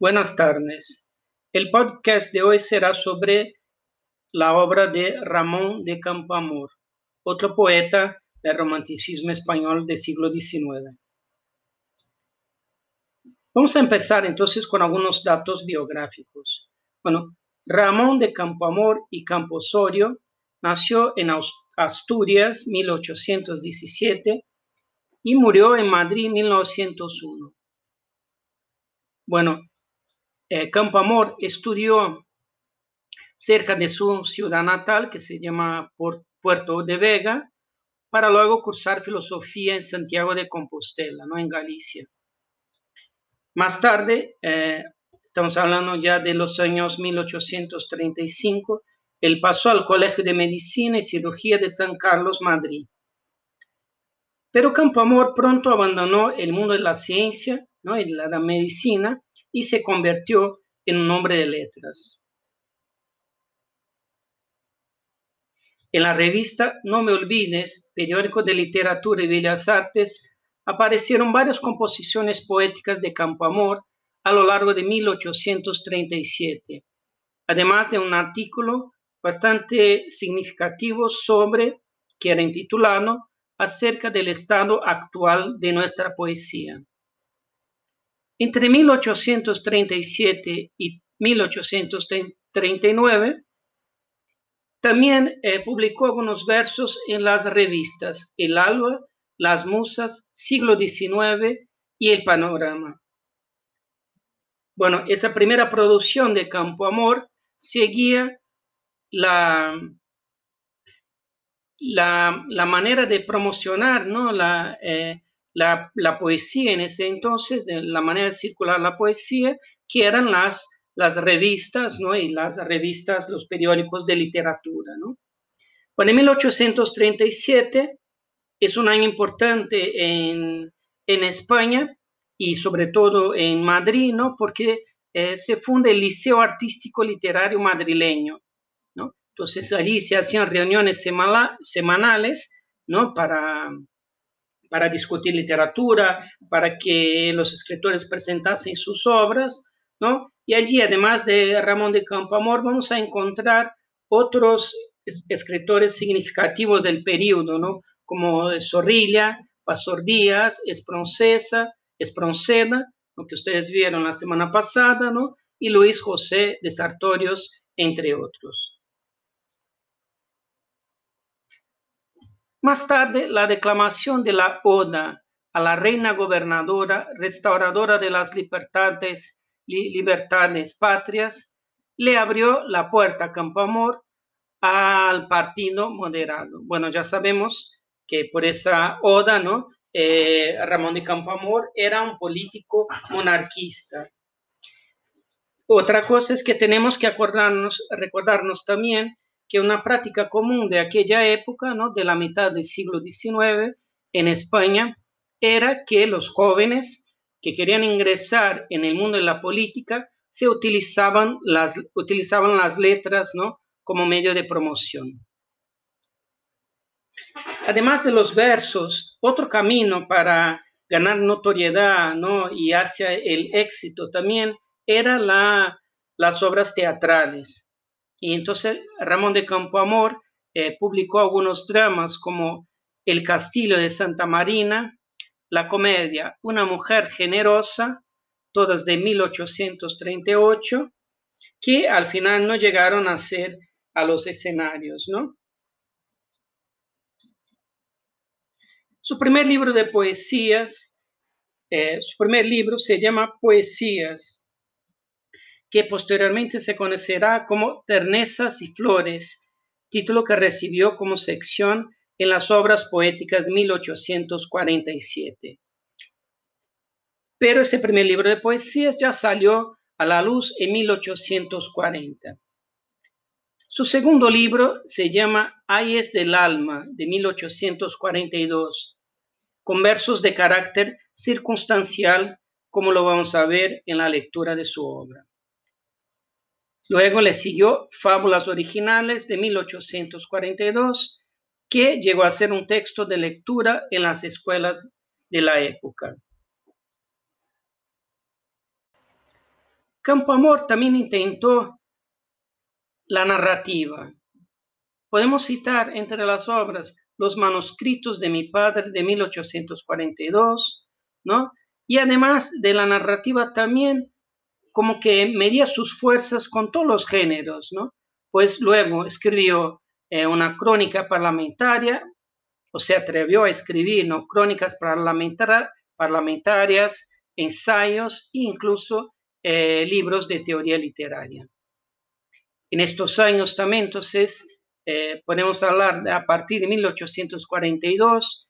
Buenas tardes. El podcast de hoy será sobre la obra de Ramón de Campoamor, otro poeta del romanticismo español del siglo XIX. Vamos a empezar entonces con algunos datos biográficos. Bueno, Ramón de Campoamor y Camposorio nació en Asturias 1817 y murió en Madrid 1901. Bueno, eh, estudió cerca de su ciudad natal, que se llama Puerto de Vega, para luego cursar filosofía en Santiago de Compostela, ¿no? en Galicia. Más tarde, eh, estamos hablando ya de los años 1835, él pasó al Colegio de Medicina y Cirugía de San Carlos, Madrid. Pero Campoamor pronto abandonó el mundo de la ciencia ¿no? y la medicina y se convirtió en un hombre de letras. En la revista No me olvides, periódico de literatura y bellas artes, aparecieron varias composiciones poéticas de Campoamor a lo largo de 1837, además de un artículo bastante significativo sobre, que era intitulado, acerca del estado actual de nuestra poesía. Entre 1837 y 1839, también eh, publicó algunos versos en las revistas El Alba, Las Musas, Siglo XIX y El Panorama. Bueno, esa primera producción de Campo Amor seguía la, la, manera de promocionar ¿no? la, eh, la, poesía en ese entonces, de la manera de circular la poesía, que eran las, las revistas, ¿no? Y las revistas, los periódicos de literatura, ¿no? Bueno, en 1837 es un año importante en, España y sobre todo en Madrid, ¿no? Porque eh, se funda el Liceo Artístico Literario Madrileño, ¿no? Entonces allí se hacían reuniones semanales, ¿no? Para, para discutir literatura, para que los escritores presentasen sus obras, ¿no? Y allí, además de Ramón de Campoamor, vamos a encontrar otros escritores significativos del periodo, ¿no? Como Zorrilla, Pastor Díaz, Esproncesa, Espronceda, lo que ustedes vieron la semana pasada, ¿no? Y Luis José de Sartorios, entre otros. Más tarde, la declamación de la Oda a la reina gobernadora, restauradora de las libertades, libertades patrias, le abrió la puerta a Campoamor al partido moderado. Bueno, ya sabemos que por esa oda, ¿no? Eh, Ramón de Campoamor era un político monarquista. Otra cosa es que tenemos que acordarnos, recordarnos también que una práctica común de aquella época, ¿no? de la mitad del siglo XIX en España, era que los jóvenes que querían ingresar en el mundo de la política se utilizaban las, utilizaban las letras ¿no? como medio de promoción. Además de los versos, otro camino para ganar notoriedad ¿no? y hacia el éxito también era la, las obras teatrales. Y entonces Ramón de Campoamor eh, publicó algunos dramas como El Castillo de Santa Marina, la comedia Una mujer generosa, todas de 1838, que al final no llegaron a ser a los escenarios, ¿no? Su primer libro de poesías, eh, su primer libro se llama Poesías, que posteriormente se conocerá como Ternezas y Flores, título que recibió como sección en las obras poéticas de 1847. Pero ese primer libro de poesías ya salió a la luz en 1840. Su segundo libro se llama Ayes del Alma, de 1842, con versos de carácter circunstancial, como lo vamos a ver en la lectura de su obra. Luego le siguió Fábulas Originales de 1842, que llegó a ser un texto de lectura en las escuelas de la época. Campo Amor también intentó la narrativa. Podemos citar entre las obras los manuscritos de mi padre de 1842, ¿no? Y además de la narrativa también como que medía sus fuerzas con todos los géneros, ¿no? Pues luego escribió eh, una crónica parlamentaria, o se atrevió a escribir, ¿no? Crónicas parlamentarias, ensayos e incluso eh, libros de teoría literaria. En estos años también, entonces, eh, podemos hablar a partir de 1842,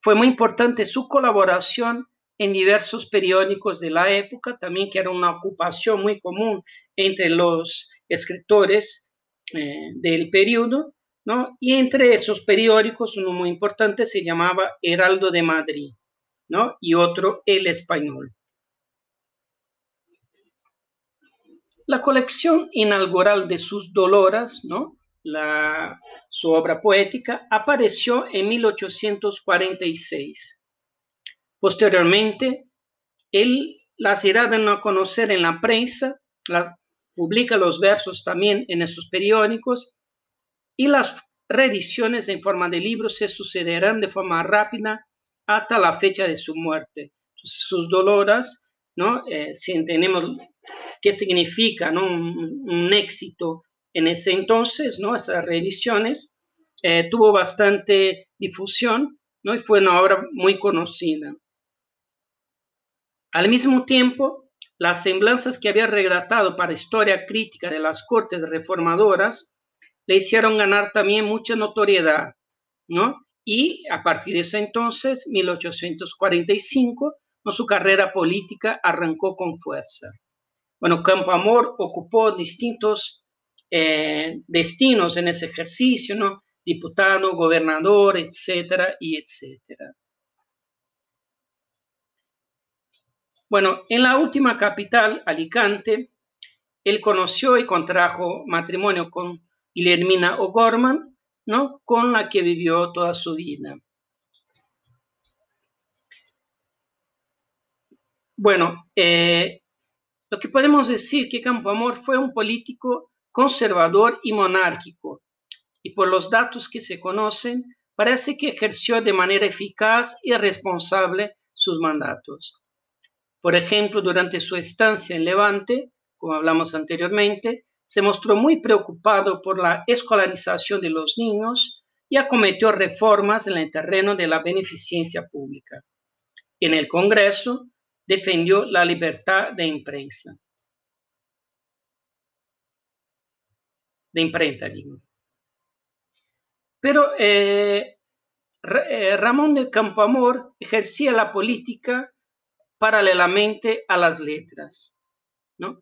fue muy importante su colaboración en diversos periódicos de la época, también que era una ocupación muy común entre los escritores eh, del periodo, ¿no? Y entre esos periódicos, uno muy importante se llamaba Heraldo de Madrid, ¿no? Y otro El Español. La colección inaugural de sus Doloras, ¿no? La, su obra poética, apareció en 1846 Posteriormente, él las irá dando a conocer en la prensa, publica los versos también en esos periódicos y las reediciones en forma de libros se sucederán de forma rápida hasta la fecha de su muerte. Sus doloras, ¿no? Eh, si entendemos qué significa ¿no? un, éxito en ese entonces, ¿no? esas reediciones, eh, tuvo bastante difusión ¿no? y fue una obra muy conocida. Al mismo tiempo, las semblanzas que había redactado para historia crítica de las cortes reformadoras le hicieron ganar también mucha notoriedad, ¿no? Y a partir de ese entonces, 1845, ¿no? su carrera política arrancó con fuerza. Bueno, Campo Amor ocupó distintos eh, destinos en ese ejercicio, ¿no? Diputado, gobernador, etcétera, y etcétera. Bueno, en la última capital, Alicante, él conoció y contrajo matrimonio con Guillermina O'Gorman, ¿no? con la que vivió toda su vida. Bueno, eh, lo que podemos decir que Campo Amor fue un político conservador y monárquico, y por los datos que se conocen, parece que ejerció de manera eficaz y responsable sus mandatos. Por ejemplo, durante su estancia en Levante, como hablamos anteriormente, se mostró muy preocupado por la escolarización de los niños y acometió reformas en el terreno de la beneficencia pública. En el Congreso defendió la libertad de imprenta. De imprenta, digo. Pero eh, eh, Ramón de Campoamor ejercía la política paralelamente a las letras. ¿no?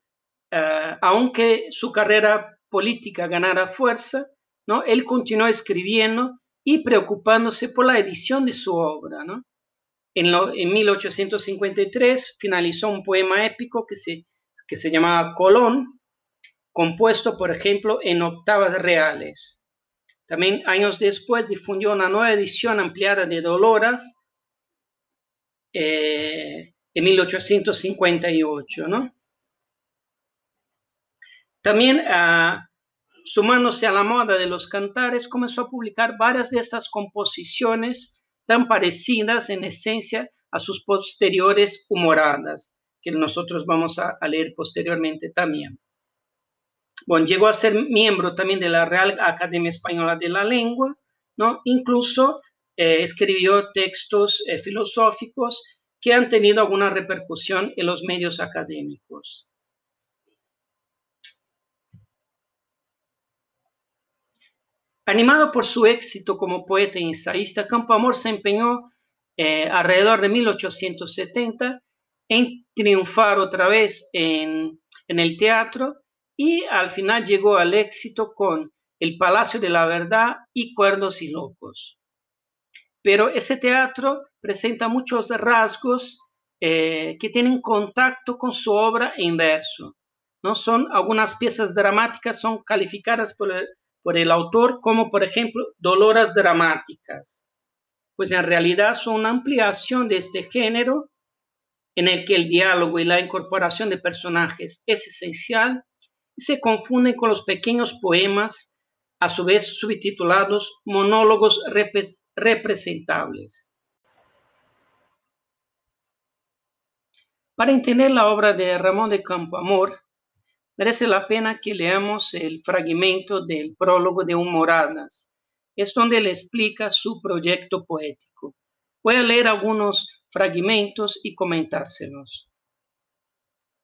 Eh, aunque su carrera política ganara fuerza, ¿no? él continuó escribiendo y preocupándose por la edición de su obra. ¿no? En, en 1853 finalizó un poema épico que se, que se llamaba Colón, compuesto, por ejemplo, en octavas reales. También años después difundió una nueva edición ampliada de Doloras, eh, en 1858, ¿no? También, ah, sumándose a la moda de los cantares, comenzó a publicar varias de estas composiciones tan parecidas en esencia a sus posteriores humoradas, que nosotros vamos a, leer posteriormente también. Bueno, llegó a ser miembro también de la Real Academia Española de la Lengua, ¿no? Incluso eh, escribió textos eh, filosóficos que han tenido alguna repercusión en los medios académicos. Animado por su éxito como poeta y ensayista, Campo Amor se empeñó eh, alrededor de 1870 en triunfar otra vez en, en el teatro y al final llegó al éxito con El Palacio de la Verdad y Cuerdos y Locos. Pero ese teatro presenta muchos rasgos eh, que tienen contacto con su obra en verso. ¿no? Son algunas piezas dramáticas, son calificadas por el, autor como, por ejemplo, doloras dramáticas. Pues en realidad son una ampliación de este género en el que el diálogo y la incorporación de personajes es esencial, se confunden con los pequeños poemas, a su vez subtitulados monólogos representables. Para entender la obra de Ramón de Campoamor, merece la pena que leamos el fragmento del prólogo de Humoradas. Es donde él explica su proyecto poético. Voy a leer algunos fragmentos y comentárselos.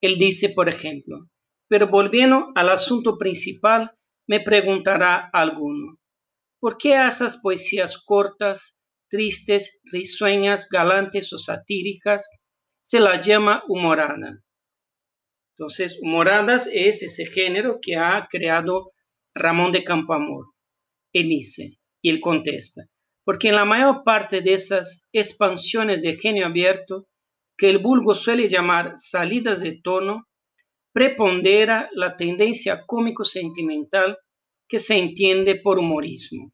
Él dice, por ejemplo, pero volviendo al asunto principal, me preguntará alguno, ¿por qué a esas poesías cortas, tristes, risueñas, galantes o satíricas se las llama humorada? Entonces, humoradas es ese género que ha creado Ramón de Campoamor. Él dice, y él contesta, porque en la mayor parte de esas expansiones de genio abierto, que el vulgo suele llamar salidas de tono, prepondera la tendencia cómico-sentimental que se entiende por humorismo.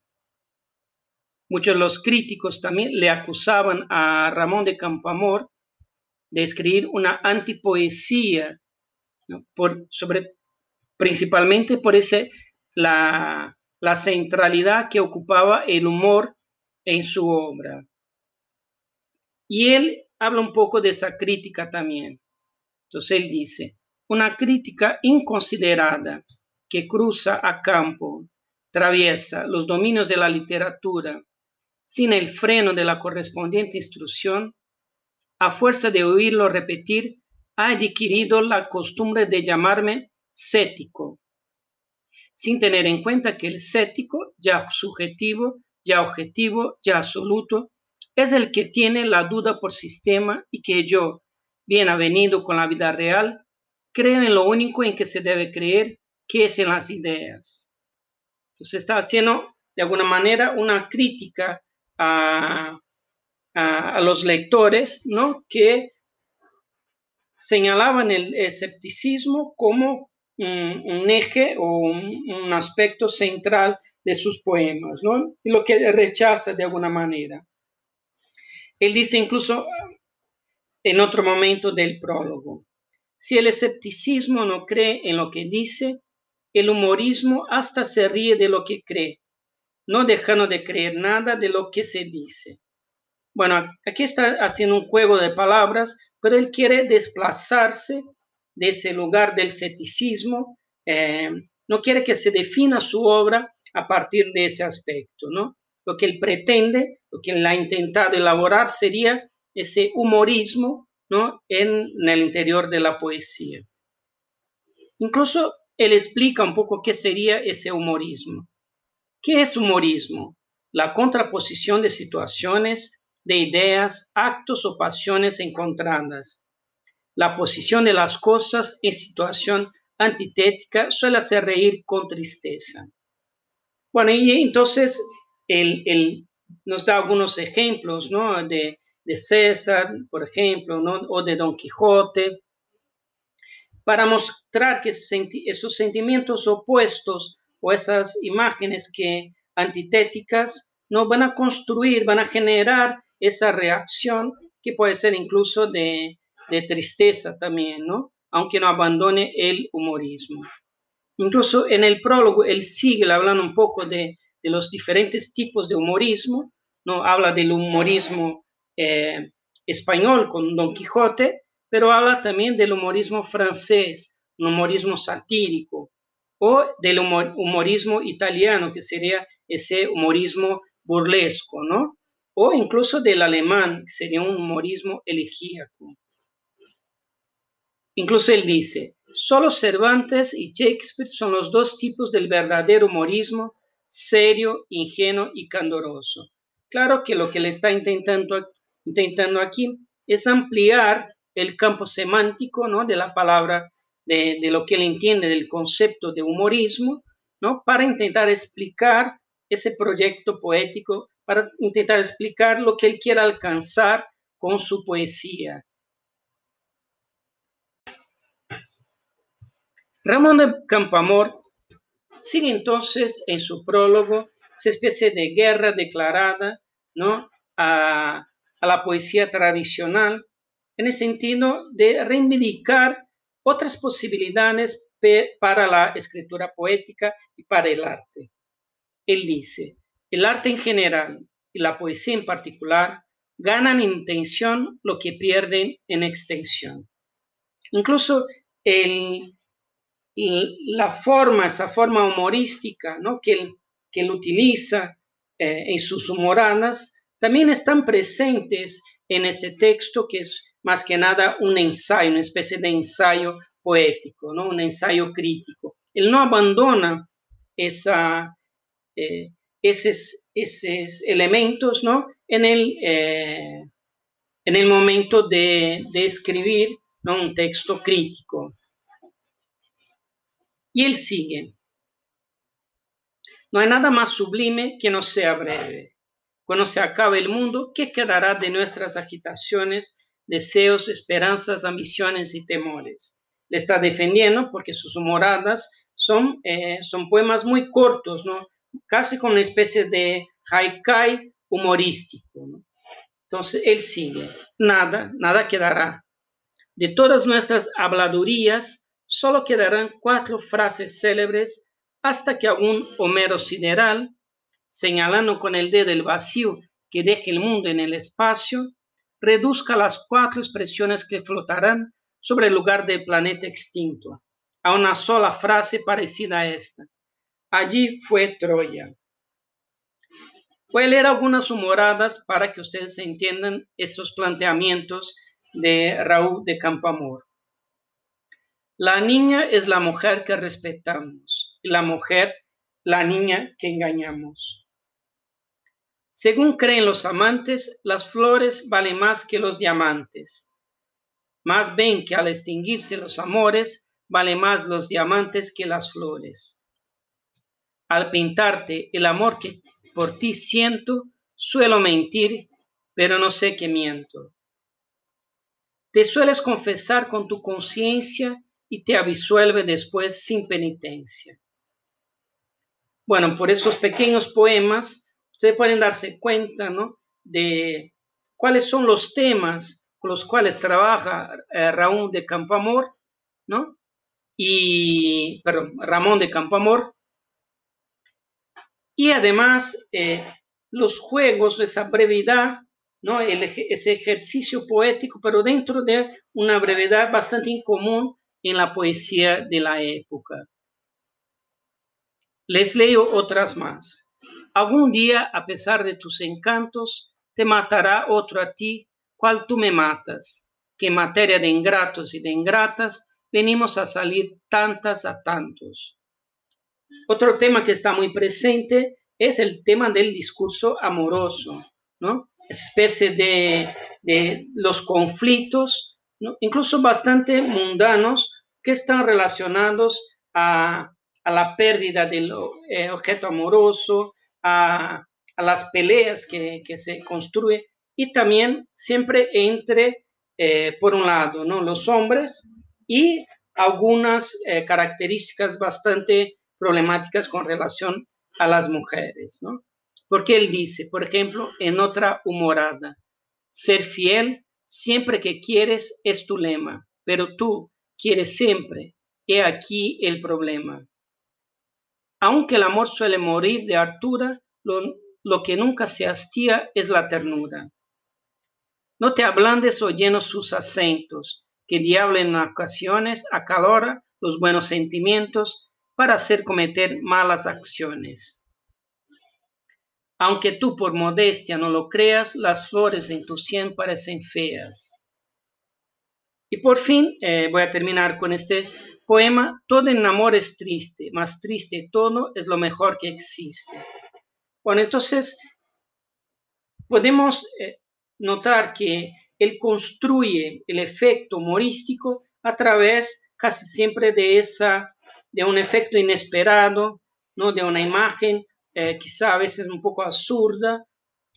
Muchos de los críticos también le acusaban a Ramón de Campoamor de escribir una antipoesía, por, sobre, principalmente por ese, la, la centralidad que ocupaba el humor en su obra. Y él habla un poco de esa crítica también. Entonces él dice, una crítica inconsiderada que cruza a campo, traviesa los dominios de la literatura, sin el freno de la correspondiente instrucción, a fuerza de oírlo repetir, ha adquirido la costumbre de llamarme cético, sin tener en cuenta que el cético, ya subjetivo, ya objetivo, ya absoluto, es el que tiene la duda por sistema y que yo, bien avenido con la vida real, creen en lo único en que se debe creer, que es en las ideas. Entonces está haciendo de alguna manera una crítica a, los lectores, ¿no? Que señalaban el escepticismo como un, eje o un, aspecto central de sus poemas, ¿no? Y lo que rechaza de alguna manera. Él dice incluso en otro momento del prólogo, si el escepticismo no cree en lo que dice, el humorismo hasta se ríe de lo que cree, no dejando de creer nada de lo que se dice. Bueno, aquí está haciendo un juego de palabras, pero él quiere desplazarse de ese lugar del escepticismo, eh, no quiere que se defina su obra a partir de ese aspecto, ¿no? Lo que él pretende, lo que él ha intentado elaborar sería ese humorismo ¿no? en, el interior de la poesía. Incluso él explica un poco qué sería ese humorismo. ¿Qué es humorismo? La contraposición de situaciones, de ideas, actos o pasiones encontradas. La posición de las cosas en situación antitética suele hacer reír con tristeza. Bueno, y entonces él, nos da algunos ejemplos ¿no? de, de César, por ejemplo, o de Don Quijote, para mostrar que esos sentimientos opuestos o esas imágenes que antitéticas no van a construir, van a generar esa reacción que puede ser incluso de, tristeza también, ¿no? Aunque no abandone el humorismo. Incluso en el prólogo él sigue hablando un poco de, de los diferentes tipos de humorismo, ¿no? Habla del humorismo eh, español con Don Quijote, pero habla también del humorismo francés, un humorismo satírico, o del humorismo italiano, que sería ese humorismo burlesco, ¿no? O incluso del alemán, que sería un humorismo elegíaco. Incluso él dice, solo Cervantes y Shakespeare son los dos tipos del verdadero humorismo, serio, ingenuo y candoroso. Claro que lo que le está intentando intentando aquí es ampliar el campo semántico ¿no? de la palabra, de, lo que él entiende del concepto de humorismo, ¿no? para intentar explicar ese proyecto poético, para intentar explicar lo que él quiere alcanzar con su poesía. Ramón de Campamor sigue entonces en su prólogo esa especie de guerra declarada ¿no? a, a la poesía tradicional, en el sentido de reivindicar otras posibilidades para la escritura poética y para el arte. Él dice, el arte en general y la poesía en particular ganan en intención lo que pierden en extensión. Incluso la forma, esa forma humorística ¿no? que, él, que él utiliza eh, en sus humoradas, también están presentes en ese texto que es más que nada un ensayo, una especie de ensayo poético, ¿no? un ensayo crítico. Él no abandona esa, eh, esos, esos, elementos ¿no? en, el, eh, en el momento de, de escribir ¿no? un texto crítico. Y él sigue. No hay nada más sublime que no sea breve. Cuando se acabe el mundo, ¿qué quedará de nuestras agitaciones, deseos, esperanzas, ambiciones y temores? Le está defendiendo porque sus moradas son, eh, son poemas muy cortos, ¿no? casi con una especie de haikai humorístico. Entonces él sigue, nada, nada quedará. De todas nuestras habladurías, solo quedarán cuatro frases célebres hasta que algún Homero sideral, señalando con el dedo el vacío que deje el mundo en el espacio, reduzca las cuatro expresiones que flotarán sobre el lugar del planeta extinto a una sola frase parecida a esta. Allí fue Troya. Voy a leer algunas humoradas para que ustedes entiendan esos planteamientos de Raúl de Campamor. La niña es la mujer que respetamos y la mujer la niña que engañamos. Según creen los amantes, las flores valen más que los diamantes. Más ven que al extinguirse los amores, vale más los diamantes que las flores. Al pintarte el amor que por ti siento, suelo mentir, pero no sé qué miento. Te sueles confesar con tu conciencia y te abisuelve después sin penitencia. Bueno, por esos pequeños poemas, ustedes pueden darse cuenta, ¿no? De cuáles son los temas con los cuales trabaja eh, Raúl de Campoamor, ¿no? Y, Ramón de Campoamor. Y además, eh, los juegos, esa brevedad, ¿no? ese ejercicio poético, pero dentro de una brevedad bastante incomún en la poesía de la época. Les leo otras más. Algún día, a pesar de tus encantos, te matará otro a ti, cual tú me matas, que en materia de ingratos y de ingratas venimos a salir tantas a tantos. Otro tema que está muy presente es el tema del discurso amoroso, ¿no? Especie de, de los conflictos incluso bastante mundanos, que están relacionados a, la pérdida del objeto amoroso, a, las peleas que, se construyen y también siempre entre, eh, por un lado, ¿no? los hombres y algunas eh, características bastante problemáticas con relación a las mujeres. ¿no? Porque él dice, por ejemplo, en otra humorada, ser fiel Siempre que quieres es tu lema, pero tú quieres siempre. He aquí el problema. Aunque el amor suele morir de hartura, lo, que nunca se hastía es la ternura. No te ablandes oyendo sus acentos, que diablo en ocasiones acalora los buenos sentimientos para hacer cometer malas acciones. Aunque tú por modestia no lo creas, las flores en tu sien parecen feas. Y por fin eh, voy a terminar con este poema. Todo en amor es triste, más triste todo es lo mejor que existe. Bueno, entonces podemos eh, notar que él construye el efecto humorístico a través casi siempre de esa de un efecto inesperado, ¿no? de una imagen eh, quizá a veces un poco absurda,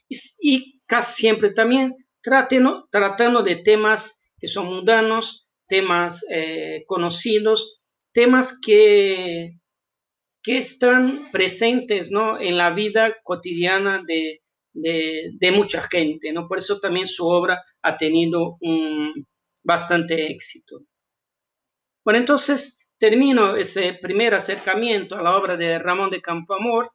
y, casi siempre también tratando, tratando de temas que son mundanos, temas eh, conocidos, temas que, que están presentes ¿no? en la vida cotidiana de, de, mucha gente. ¿no? Por eso también su obra ha tenido un, bastante éxito. Bueno, entonces termino ese primer acercamiento a la obra de Ramón de Campoamor,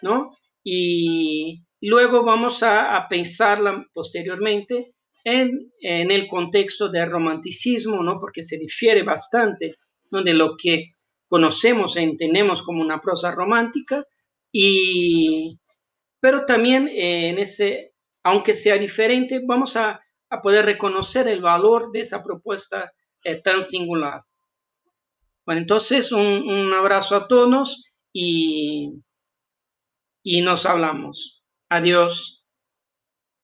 ¿no? Y luego vamos a, pensarla posteriormente en, en, el contexto del romanticismo, ¿no? Porque se difiere bastante ¿no? de lo que conocemos e entendemos como una prosa romántica, y, pero también eh, en ese, aunque sea diferente, vamos a, a poder reconocer el valor de esa propuesta eh, tan singular. Bueno, entonces un, un abrazo a todos y, y nos hablamos. Adiós.